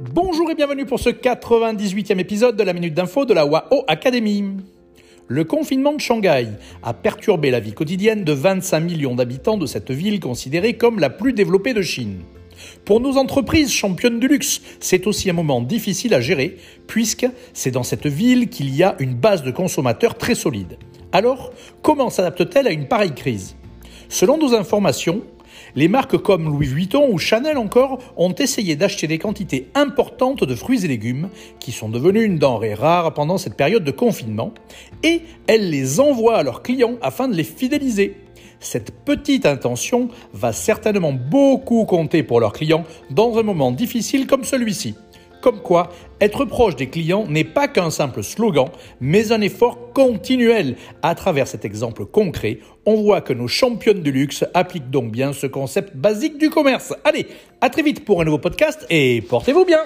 Bonjour et bienvenue pour ce 98e épisode de la Minute d'Info de la WAO Academy. Le confinement de Shanghai a perturbé la vie quotidienne de 25 millions d'habitants de cette ville considérée comme la plus développée de Chine. Pour nos entreprises championnes du luxe, c'est aussi un moment difficile à gérer, puisque c'est dans cette ville qu'il y a une base de consommateurs très solide. Alors, comment s'adapte-t-elle à une pareille crise? Selon nos informations, les marques comme Louis Vuitton ou Chanel encore ont essayé d'acheter des quantités importantes de fruits et légumes, qui sont devenus une denrée rare pendant cette période de confinement, et elles les envoient à leurs clients afin de les fidéliser. Cette petite intention va certainement beaucoup compter pour leurs clients dans un moment difficile comme celui-ci. Comme quoi, être proche des clients n'est pas qu'un simple slogan, mais un effort continuel. À travers cet exemple concret, on voit que nos championnes du luxe appliquent donc bien ce concept basique du commerce. Allez, à très vite pour un nouveau podcast et portez-vous bien